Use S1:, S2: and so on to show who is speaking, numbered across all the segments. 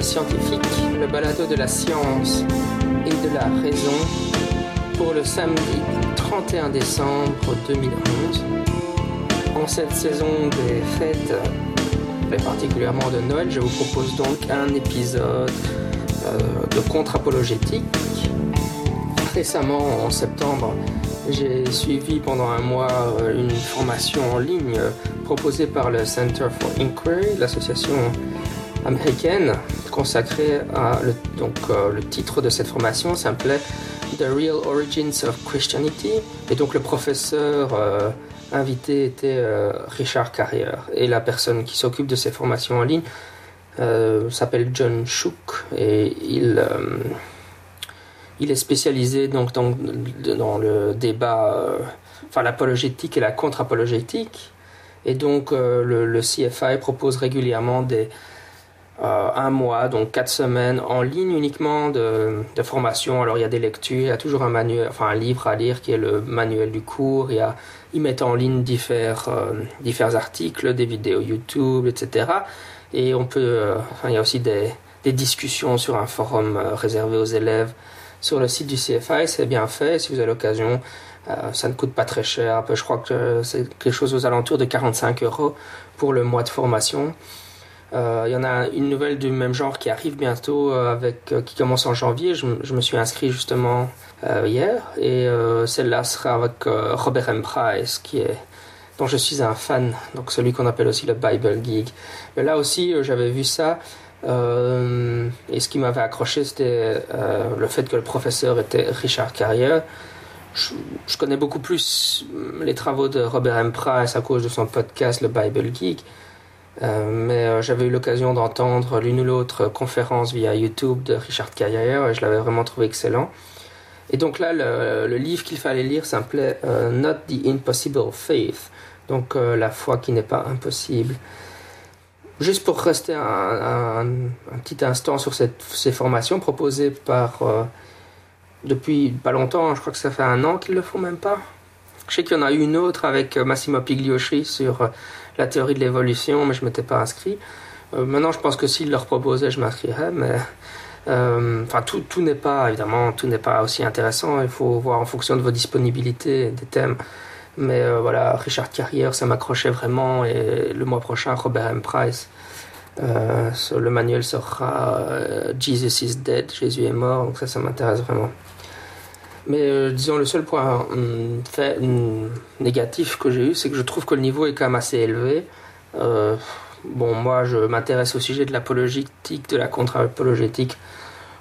S1: Scientifique, le balado de la science et de la raison pour le samedi 31 décembre 2011. En cette saison des fêtes, et particulièrement de Noël, je vous propose donc un épisode euh, de contre-apologétique. Récemment, en septembre, j'ai suivi pendant un mois euh, une formation en ligne euh, proposée par le Center for Inquiry, l'association américaine consacrée à le, donc euh, le titre de cette formation s'appelait The Real Origins of Christianity. Et donc le professeur euh, invité était euh, Richard Carrier et la personne qui s'occupe de ces formations en ligne s'appelle John Shook. Et il il est spécialisé donc dans, le débat, enfin l'apologétique et la contre-apologétique. Et donc le CFI propose régulièrement des euh, un mois, donc quatre semaines en ligne uniquement de, formation. Alors il y a des lectures, il y a toujours un manuel, enfin un livre à lire qui est le manuel du cours. Il y a, ils mettent en ligne divers, euh, articles, des vidéos YouTube, etc. Et on peut, euh, enfin, il y a aussi des, des discussions sur un forum euh, réservé aux élèves sur le site du CFI, c'est bien fait. Si vous avez l'occasion, ça ne coûte pas très cher. Je crois que c'est quelque chose aux alentours de 45 euros pour le mois de formation. Euh, Il y en a une nouvelle du même genre qui arrive bientôt, euh, avec, euh, qui commence en janvier. Je, me suis inscrit justement euh, hier. Et euh, celle-là sera avec euh, Robert M. Price, qui est, dont je suis un fan, donc celui qu'on appelle aussi le Bible Geek. Mais là aussi, euh, j'avais vu ça. Euh, et ce qui m'avait accroché, c'était euh, le fait que le professeur était Richard Carrier. Je, je connais beaucoup plus les travaux de Robert M. Price à cause de son podcast, le Bible Geek. Euh, mais euh, j'avais eu l'occasion d'entendre l'une ou l'autre conférence via YouTube de Richard Carrier et je l'avais vraiment trouvé excellent. Et donc là, le, livre qu'il fallait lire s'appelait euh, Not the Impossible Faith, donc la foi qui n'est pas impossible. Juste pour rester un, petit instant sur ces formations proposées par depuis pas longtemps, je crois que ça fait un an qu'ils le font même pas. Je sais qu'il y en a eu une autre avec Massimo Piglioschi sur la théorie de l'évolution, mais je m'étais pas inscrit. Euh, maintenant, je pense que s'ils leur proposaient, je m'inscrirais, mais euh, enfin tout, tout n'est pas évidemment tout n'est pas aussi intéressant. Il faut voir en fonction de vos disponibilités des thèmes. Mais euh, voilà, Richard Carrière, ça m'accrochait vraiment. Et le mois prochain, Robert M. Price. Le manuel sera Jesus is dead, Jésus est mort. Donc ça, ça m'intéresse vraiment. Mais euh, disons, le seul point fait, hum, négatif que j'ai eu, c'est que je trouve que le niveau est quand même assez élevé. Euh, bon, moi, je m'intéresse au sujet de l'apologétique, de la contre-apologétique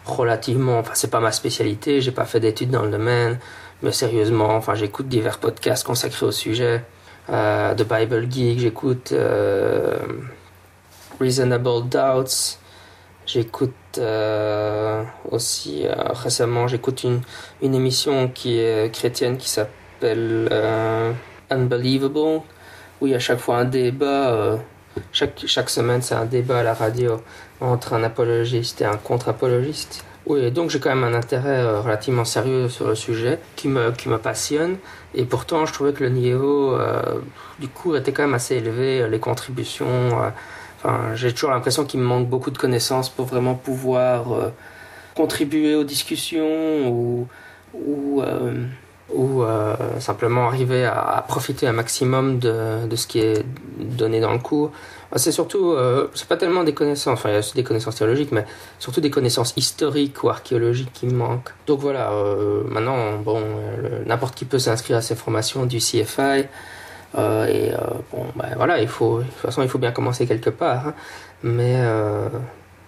S1: relativement. Enfin, c'est pas ma spécialité, j'ai pas fait d'études dans le domaine, mais sérieusement, enfin, j'écoute divers podcasts consacrés au sujet. Euh, de Bible Geek, j'écoute euh, Reasonable Doubts, j'écoute euh, aussi euh, récemment, j'écoute une, une émission qui est chrétienne qui s'appelle euh, Unbelievable, où il y a chaque fois un débat. chaque, chaque semaine, c'est un débat à la radio entre un apologiste et un contre-apologiste. Oui, donc j'ai quand même un intérêt relativement sérieux sur le sujet qui me, qui me passionne. Et pourtant, je trouvais que le niveau du cours était quand même assez élevé, les contributions. J'ai toujours l'impression qu'il me manque beaucoup de connaissances pour vraiment pouvoir euh, contribuer aux discussions ou, ou, euh, euh, simplement arriver à, profiter un maximum de, de ce qui est donné dans le cours. C'est surtout, c'est pas tellement des connaissances, enfin il y a aussi des connaissances théologiques, mais surtout des connaissances historiques ou archéologiques qui me manquent. Donc voilà, maintenant, bon, n'importe qui peut s'inscrire à ces formations du CFI. Euh, et euh, bon, ben voilà, il faut, de toute façon, il faut bien commencer quelque part. hein. Mais, euh,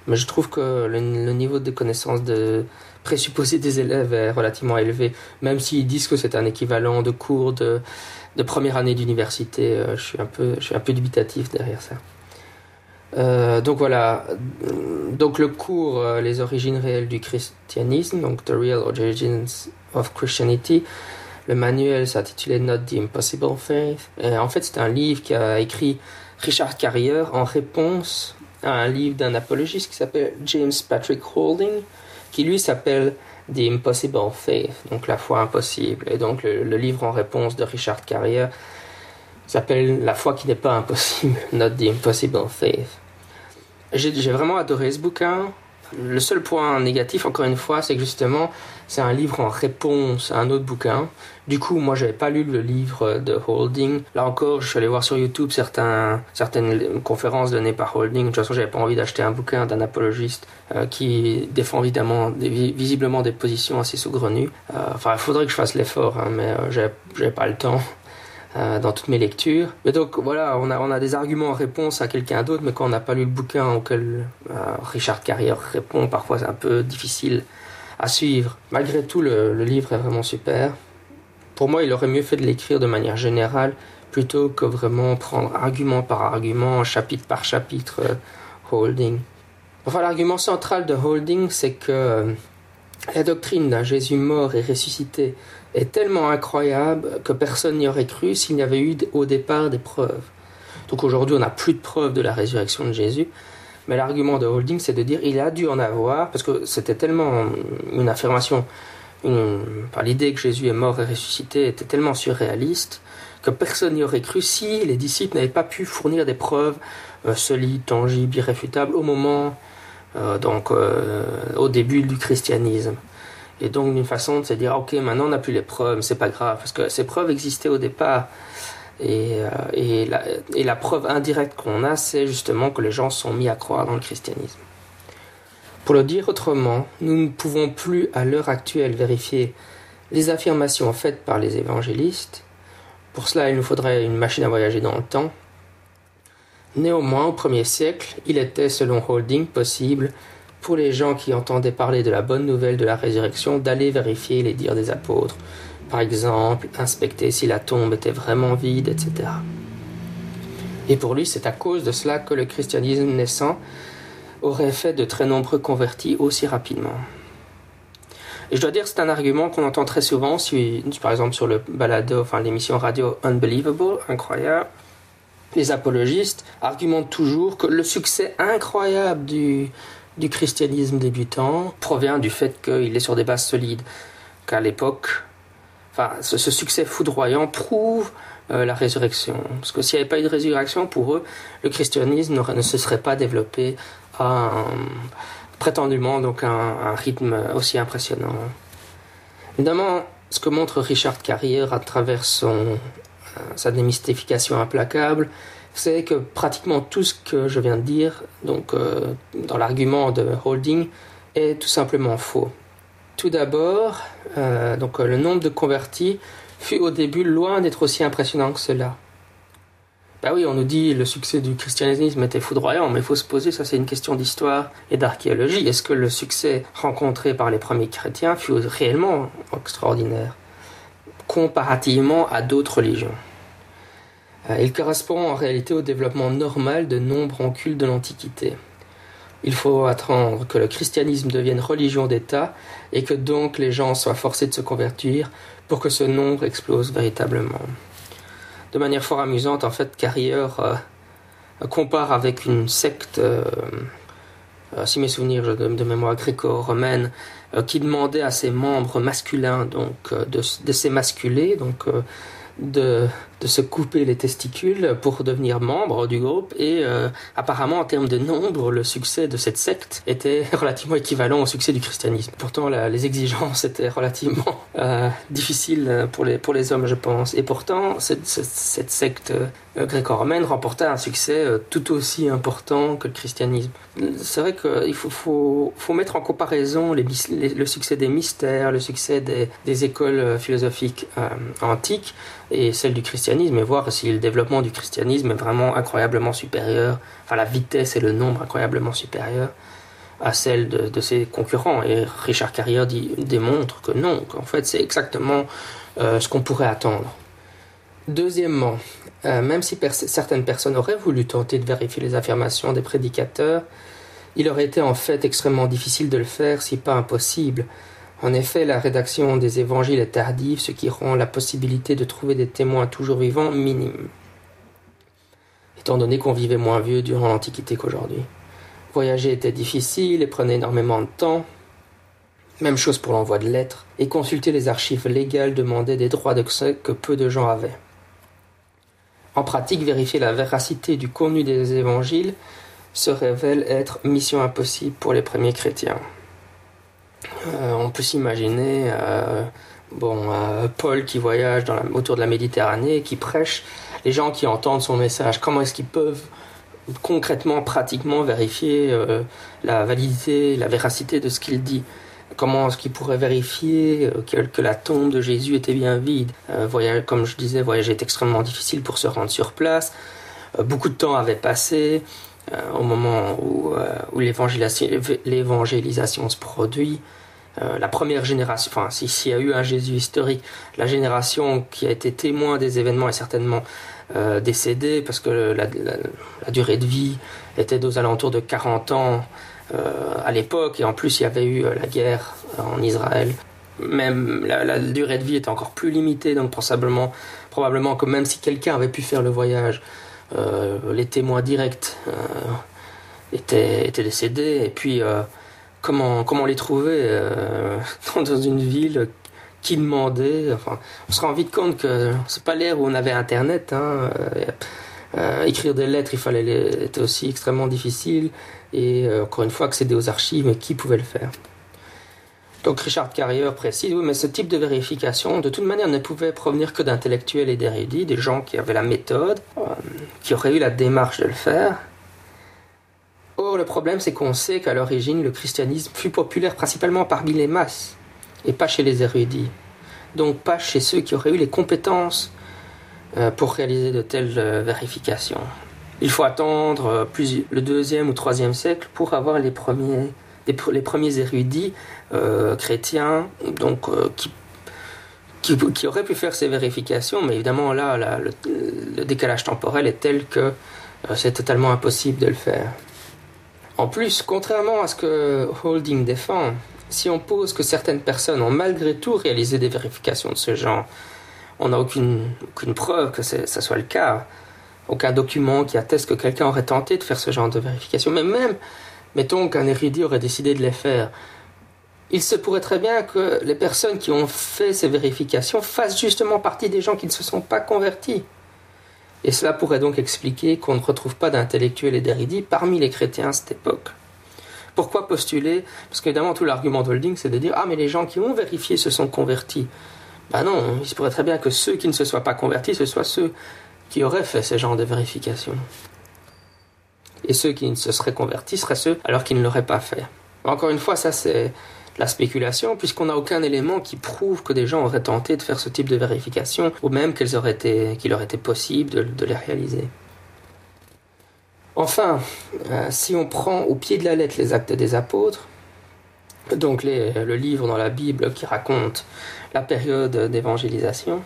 S1: mais je trouve que le, niveau de connaissance de présupposé des élèves est relativement élevé. Même s'ils disent que c'est un équivalent de cours de, de première année d'université, euh, je suis un peu, je suis un peu dubitatif derrière ça. Euh, donc voilà, donc le cours Les origines réelles du christianisme, donc The Real Origins of Christianity, le manuel s'intitulait Not the Impossible Faith. Et en fait, c'est un livre qu'a écrit Richard Carrier en réponse à un livre d'un apologiste qui s'appelle James Patrick Holding, qui lui s'appelle The Impossible Faith, donc la foi impossible. Et donc le, le livre en réponse de Richard Carrier s'appelle La foi qui n'est pas impossible, Not the Impossible Faith. J'ai vraiment adoré ce bouquin. Le seul point négatif, encore une fois, c'est que justement, c'est un livre en réponse à un autre bouquin. Du coup, moi, j'avais pas lu le livre de Holding. Là encore, je suis allé voir sur YouTube certaines conférences données par Holding. De toute façon, j'avais pas envie d'acheter un bouquin d'un apologiste euh, qui défend évidemment, visiblement des positions assez saugrenues. Euh, enfin, il faudrait que je fasse l'effort, hein, mais euh, j'avais pas le temps. Euh, dans toutes mes lectures. Mais donc voilà, on a, on a des arguments en réponse à quelqu'un d'autre, mais quand on n'a pas lu le bouquin auquel euh, Richard Carrière répond, parfois c'est un peu difficile à suivre. Malgré tout, le, livre est vraiment super. Pour moi, il aurait mieux fait de l'écrire de manière générale plutôt que vraiment prendre argument par argument, chapitre par chapitre, euh, Holding. Enfin, l'argument central de Holding, c'est que la doctrine d'un Jésus mort et ressuscité est tellement incroyable que personne n'y aurait cru s'il n'y avait eu au départ des preuves. Donc aujourd'hui, on n'a plus de preuves de la résurrection de Jésus. Mais l'argument de Holding, c'est de dire il a dû en avoir, parce que c'était tellement une affirmation, l'idée que Jésus est mort et ressuscité était tellement surréaliste que personne n'y aurait cru si les disciples n'avaient pas pu fournir des preuves euh, solides, tangibles, irréfutables au moment, donc euh, au début du christianisme. Et donc, d'une façon de se dire, ok, maintenant on n'a plus les preuves, c'est pas grave, parce que ces preuves existaient au départ. Et, euh, et la preuve indirecte qu'on a, c'est justement que les gens sont mis à croire dans le christianisme. Pour le dire autrement, nous ne pouvons plus à l'heure actuelle vérifier les affirmations faites par les évangélistes. Pour cela, il nous faudrait une machine à voyager dans le temps. Néanmoins, au premier siècle, il était, selon Holding, possible pour les gens qui entendaient parler de la bonne nouvelle de la résurrection d'aller vérifier les dires des apôtres. Par exemple, inspecter si la tombe était vraiment vide, etc. Et pour lui, c'est à cause de cela que le christianisme naissant aurait fait de très nombreux convertis aussi rapidement. Et je dois dire, c'est un argument qu'on entend très souvent, par exemple sur le balado, enfin l'émission radio Unbelievable, incroyable. Les apologistes argumentent toujours que le succès incroyable du, du christianisme débutant provient du fait qu'il est sur des bases solides. Qu'à l'époque, enfin, ce, succès foudroyant prouve euh, la résurrection. Parce que s'il n'y avait pas eu de résurrection, pour eux, le christianisme ne se serait pas développé à prétendument donc un, rythme aussi impressionnant. Évidemment, ce que montre Richard Carrier à travers son, sa démystification implacable, c'est que pratiquement tout ce que je viens de dire, donc euh, dans l'argument de Holding, est tout simplement faux. Tout d'abord, euh, donc le nombre de convertis fut au début loin d'être aussi impressionnant que cela. Ben oui, on nous dit le succès du christianisme était foudroyant, mais il faut se poser, ça c'est une question d'histoire et d'archéologie. Est-ce que le succès rencontré par les premiers chrétiens fut réellement extraordinaire comparativement à d'autres religions? Il correspond en réalité au développement normal de nombreux cultes de l'Antiquité. Il faut attendre que le christianisme devienne religion d'État et que donc les gens soient forcés de se convertir pour que ce nombre explose véritablement. De manière fort amusante, en fait, Carrière euh, compare avec une secte, euh, si mes souvenirs de, mémoire gréco-romaine, qui demandait à ses membres masculins donc de s'émasculer, donc de, de, se couper les testicules pour devenir membre du groupe et euh, apparemment en termes de nombre le succès de cette secte était relativement équivalent au succès du christianisme. Pourtant les exigences étaient relativement euh, difficiles pour les, pour les hommes je pense. Et pourtant cette, cette, secte euh, gréco-romaine remporta un succès tout aussi important que le christianisme. C'est vrai qu'il faut, faut, faut, mettre en comparaison les, le succès des mystères le succès des écoles philosophiques antiques et celle du christianisme et voir si le développement du christianisme est vraiment incroyablement supérieur, enfin la vitesse et le nombre incroyablement supérieur à celle de, ses concurrents. Et Richard Carrier dit, démontre que non, qu'en fait c'est exactement euh, ce qu'on pourrait attendre. Deuxièmement, euh, même si certaines personnes auraient voulu tenter de vérifier les affirmations des prédicateurs, il aurait été en fait extrêmement difficile de le faire, si pas impossible, en effet, la rédaction des évangiles est tardive, ce qui rend la possibilité de trouver des témoins toujours vivants minime, étant donné qu'on vivait moins vieux durant l'Antiquité qu'aujourd'hui. Voyager était difficile et prenait énormément de temps. Même chose pour l'envoi de lettres, et consulter les archives légales demandait des droits d'accès que peu de gens avaient. En pratique, vérifier la véracité du contenu des évangiles se révèle être mission impossible pour les premiers chrétiens. Euh, on peut s'imaginer euh, bon, euh, Paul qui voyage dans autour de la Méditerranée, qui prêche, les gens qui entendent son message, comment est-ce qu'ils peuvent concrètement, pratiquement vérifier la validité, la véracité de ce qu'il dit? Comment est-ce qu'ils pourraient vérifier que, la tombe de Jésus était bien vide? Comme je disais, voyager est extrêmement difficile pour se rendre sur place. beaucoup de temps avait passé. au moment où, où l'évangélisation se produit, euh, la première génération, enfin s'il y a eu un Jésus historique, la génération qui a été témoin des événements est certainement euh, décédée parce que la, durée de vie était aux alentours de 40 ans euh, à l'époque. Et en plus il y avait eu la guerre en Israël. Même la, durée de vie était encore plus limitée. Donc probablement, probablement que même si quelqu'un avait pu faire le voyage, les témoins directs étaient, étaient, décédés. Et puis comment, les trouver euh, dans une ville qui demandait. Enfin, on se rend vite compte que c'est pas l'ère où on avait Internet. Hein, euh, euh, écrire des lettres, il fallait les, était aussi extrêmement difficile. Et encore une fois, accéder aux archives, mais qui pouvait le faire? Donc Richard Carrier précise, oui, mais ce type de vérification, de toute manière, ne pouvait provenir que d'intellectuels et d'érudits, des gens qui avaient la méthode, qui auraient eu la démarche de le faire, Or, le problème, c'est qu'on sait qu'à l'origine, le christianisme fut populaire principalement parmi les masses, et pas chez les érudits. Donc pas chez ceux qui auraient eu les compétences euh, pour réaliser de telles euh, vérifications. Il faut attendre euh, le deuxième ou troisième siècle pour avoir les premiers, les, premiers érudits chrétiens donc, qui, qui, auraient pu faire ces vérifications, mais évidemment là, le, décalage temporel est tel que c'est totalement impossible de le faire. En plus, contrairement à ce que Holding défend, si on pose que certaines personnes ont malgré tout réalisé des vérifications de ce genre, on n'a aucune, aucune preuve que ça soit le cas, aucun document qui atteste que quelqu'un aurait tenté de faire ce genre de vérification, mais même, mettons qu'un érudit aurait décidé de les faire, il se pourrait très bien que les personnes qui ont fait ces vérifications fassent justement partie des gens qui ne se sont pas convertis. Et cela pourrait donc expliquer qu'on ne retrouve pas d'intellectuels et d'érudits parmi les chrétiens à cette époque. Pourquoi postuler? Parce qu'évidemment, tout l'argument d'Holding, c'est de dire Ah, mais les gens qui ont vérifié se sont convertis. Ben non, il se pourrait très bien que ceux qui ne se soient pas convertis, ce soient ceux qui auraient fait ce genre de vérification. Et ceux qui ne se seraient convertis seraient ceux alors qu'ils ne l'auraient pas fait. Encore une fois, ça c'est la spéculation, puisqu'on n'a aucun élément qui prouve que des gens auraient tenté de faire ce type de vérification, ou même qu'il aurait été, possible de, les réaliser. Enfin, euh, si on prend au pied de la lettre les actes des apôtres, donc le livre dans la Bible qui raconte la période d'évangélisation,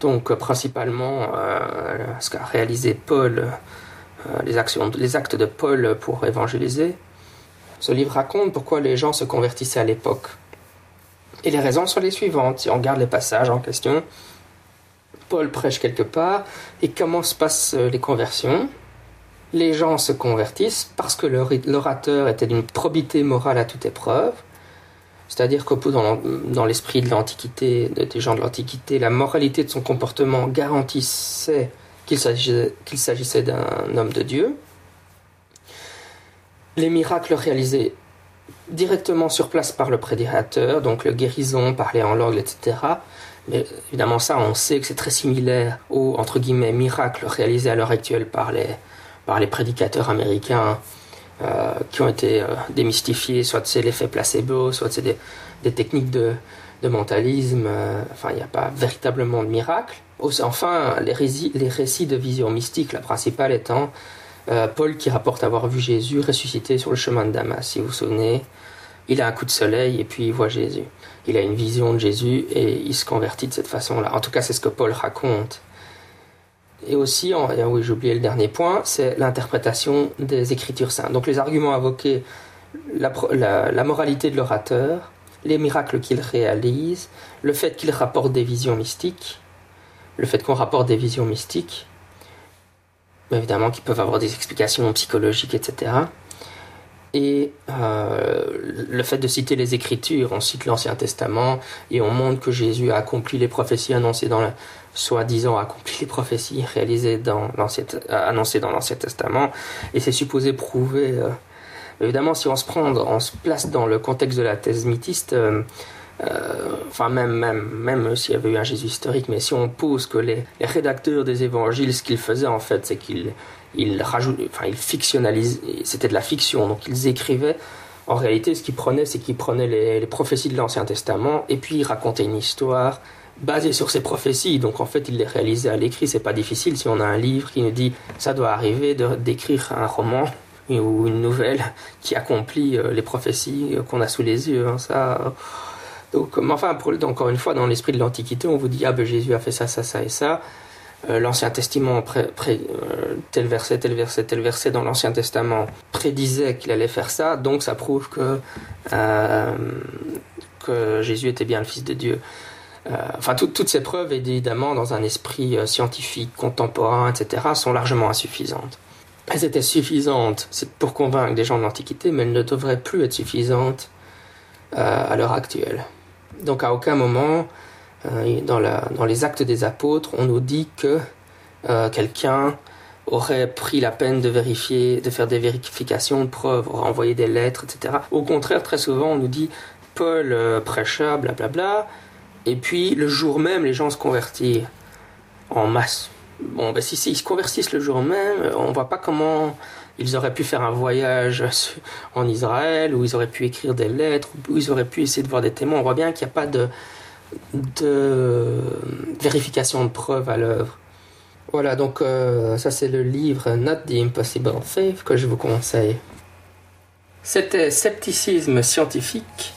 S1: donc principalement euh, ce qu'a réalisé Paul, euh, les actes de Paul pour évangéliser, ce livre raconte pourquoi les gens se convertissaient à l'époque. Et les raisons sont les suivantes. Si on regarde les passages en question, Paul prêche quelque part, et comment se passent euh, les conversions? Les gens se convertissent parce que l'orateur était d'une probité morale à toute épreuve, c'est-à-dire que dans l'esprit de l'Antiquité, des gens de l'Antiquité, la moralité de son comportement garantissait qu'il s'agissait d'un homme de Dieu les miracles réalisés directement sur place par le prédicateur, donc le guérison, parler en langue, etc. Mais évidemment, ça, on sait que c'est très similaire aux, entre guillemets, miracles réalisés à l'heure actuelle par les, par les prédicateurs américains euh, qui ont été euh, démystifiés, soit c'est l'effet placebo, soit c'est des, techniques de, de mentalisme. Euh, enfin, il n'y a pas véritablement de miracle. Enfin, les, les récits de vision mystique, la principale étant euh, Paul qui rapporte avoir vu Jésus ressuscité sur le chemin de Damas, si vous vous souvenez. Il a un coup de soleil et puis il voit Jésus. Il a une vision de Jésus et il se convertit de cette façon-là. En tout cas, c'est ce que Paul raconte. Et aussi, oui, j'ai oublié le dernier point, c'est l'interprétation des Écritures saintes. Donc les arguments invoqués, la moralité de l'orateur, les miracles qu'il réalise, le fait qu'il rapporte des visions mystiques, le fait qu'on rapporte des visions mystiques, évidemment qui peuvent avoir des explications psychologiques, etc. Et euh, le fait de citer les Écritures, on cite l'Ancien Testament et on montre que Jésus a accompli les prophéties annoncées dans soi-disant accompli les prophéties réalisées dans l'Ancien, annoncées dans l'Ancien Testament, et c'est supposé prouver. évidemment, si on se prend, on se place dans le contexte de la thèse mythiste, enfin même même même s'il y avait eu un Jésus historique, mais si on pose que les, rédacteurs des évangiles, ce qu'ils faisaient en fait, c'est qu'ils ils rajoutaient, enfin ils fictionnalisaient, c'était de la fiction, donc ils écrivaient en réalité, ce qu'il prenait, c'est qu'il prenait les, prophéties de l'Ancien Testament et puis il racontait une histoire basée sur ces prophéties. Donc en fait, il les réalisait à l'écrit. C'est pas difficile si on a un livre qui nous dit ça doit arriver d'écrire un roman ou une nouvelle qui accomplit euh, les prophéties qu'on a sous les yeux. Hein. ça. Donc, enfin, encore une fois, dans l'esprit de l'Antiquité, on vous dit ah ben Jésus a fait ça, ça, ça et ça. Euh, l'Ancien Testament, euh, tel verset, tel verset, tel verset dans l'Ancien Testament prédisait qu'il allait faire ça, donc ça prouve que, euh, que Jésus était bien le Fils de Dieu. enfin, toutes ces preuves, évidemment, dans un esprit scientifique, contemporain, etc., sont largement insuffisantes. Elles étaient suffisantes pour convaincre des gens de l'Antiquité, mais elles ne devraient plus être suffisantes à l'heure actuelle. Donc à aucun moment, euh, dans, les actes des apôtres, on nous dit que euh, quelqu'un aurait pris la peine de vérifier, de faire des vérifications de preuves, aurait envoyé des lettres, etc. Au contraire, très souvent, on nous dit Paul euh, prêcha, blablabla, et puis le jour même, les gens se convertirent en masse. Bon, ben si, si ils se convertissent le jour même, on voit pas comment ils auraient pu faire un voyage en Israël, ou ils auraient pu écrire des lettres, ou ils auraient pu essayer de voir des témoins. On voit bien qu'il n'y a pas de, vérification de preuves à l'œuvre. Voilà, donc euh, ça c'est le livre Not the Impossible Faith que je vous conseille. C'était Scepticisme scientifique.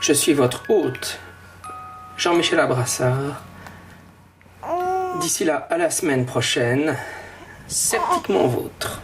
S1: Je suis votre hôte, Jean-Michel Abrassard. D'ici là, à la semaine prochaine, sceptiquement vôtre.